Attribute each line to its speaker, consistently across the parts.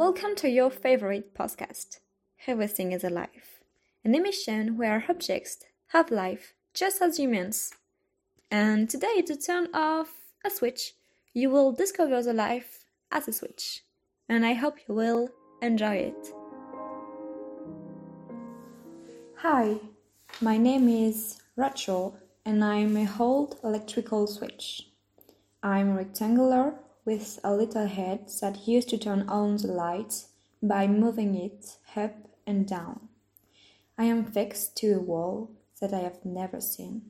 Speaker 1: Welcome to your favorite podcast, Everything is Alive, an emission where objects have life just as humans. And today, to turn off a switch, you will discover the life as a switch. And I hope you will enjoy it. Hi, my name is Rachel, and I'm a old electrical switch. I'm rectangular with a little head that used to turn on the lights by moving it up and down. I am fixed to a wall that I have never seen.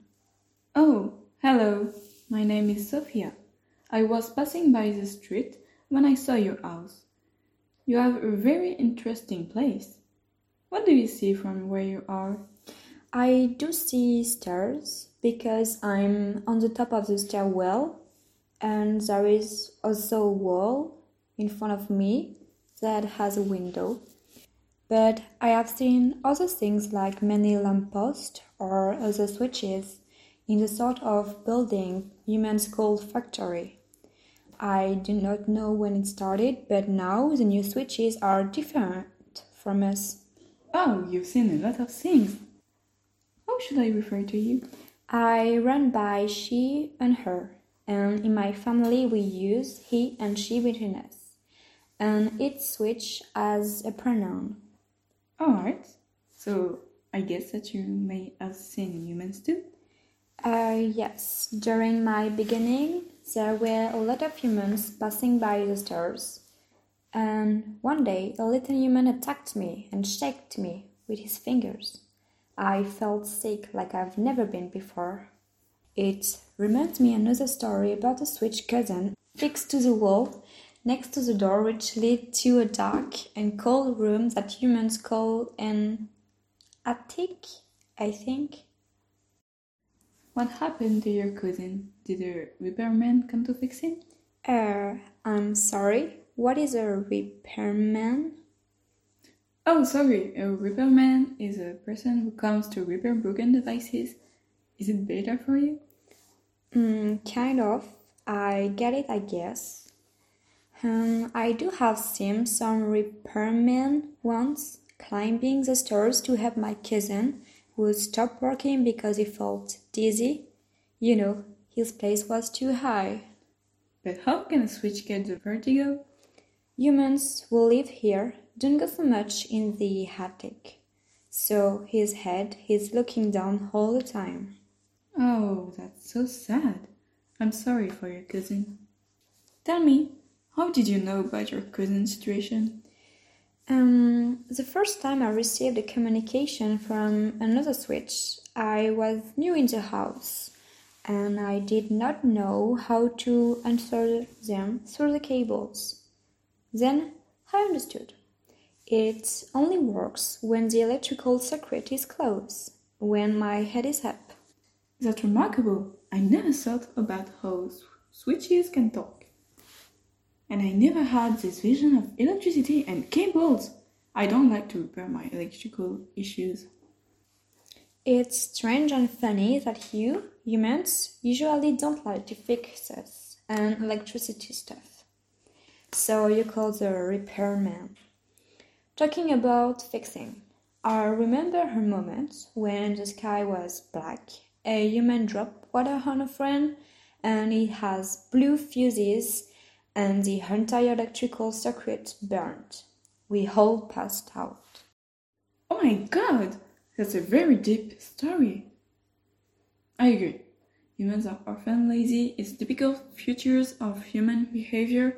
Speaker 2: Oh, hello. My name is Sophia. I was passing by the street when I saw your house. You have a very interesting place. What do you see from where you are?
Speaker 1: I do see stairs because I'm on the top of the stairwell and there is also a wall in front of me that has a window. But I have seen other things like many lampposts or other switches in the sort of building humans call factory. I do not know when it started, but now the new switches are different from us.
Speaker 2: Oh, you've seen a lot of things. How should I refer to you?
Speaker 1: I run by she and her and in my family we use he and she between us, and each switch as a pronoun.
Speaker 2: Alright, so I guess that you may have seen humans too?
Speaker 1: Uh, yes, during my beginning, there were a lot of humans passing by the stairs. And one day, a little human attacked me and shook me with his fingers. I felt sick like I've never been before. It reminds me another story about a switch curtain fixed to the wall next to the door which led to a dark and cold room that humans call an attic, I think.
Speaker 2: What happened to your cousin? Did a repairman come to fix him?
Speaker 1: Uh, I'm sorry. What is a repairman?
Speaker 2: Oh, sorry. A repairman is a person who comes to repair broken devices is it better for you?
Speaker 1: Mm, kind of. I get it, I guess. Um, I do have seen some repairmen once climbing the stairs to help my cousin, who stopped working because he felt dizzy. You know, his place was too high.
Speaker 2: But how can a switch get the vertigo?
Speaker 1: Humans who live here don't go so much in the attic, so his head is looking down all the time.
Speaker 2: Oh, that's so sad. I'm sorry for your cousin. Tell me, how did you know about your cousin's situation?
Speaker 1: Um, the first time I received a communication from another switch, I was new in the house and I did not know how to answer them through the cables. Then I understood. It only works when the electrical circuit is closed, when my head is up.
Speaker 2: That's remarkable. I never thought about how switches can talk. And I never had this vision of electricity and cables. I don't like to repair my electrical issues.
Speaker 1: It's strange and funny that you, humans, usually don't like to fix us and um, electricity stuff. So you call the repairman. Talking about fixing, I remember a moment when the sky was black a human drop water on a friend and it has blew fuses and the entire electrical circuit burned. We all passed out.
Speaker 2: Oh my god, that's a very deep story. I agree. Humans are often lazy. It's typical features of human behavior.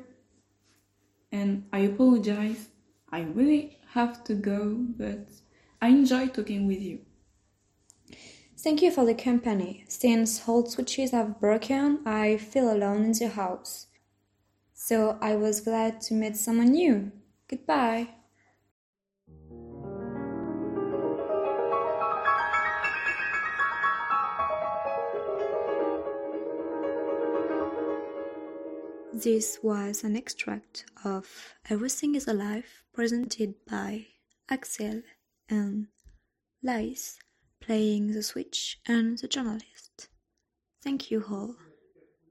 Speaker 2: And I apologize. I really have to go, but I enjoy talking with you.
Speaker 1: Thank you for the company. Since old switches have broken, I feel alone in the house. So I was glad to meet someone new. Goodbye. This was an extract of Everything is Alive presented by Axel and Alice playing the switch and the journalist. Thank you all.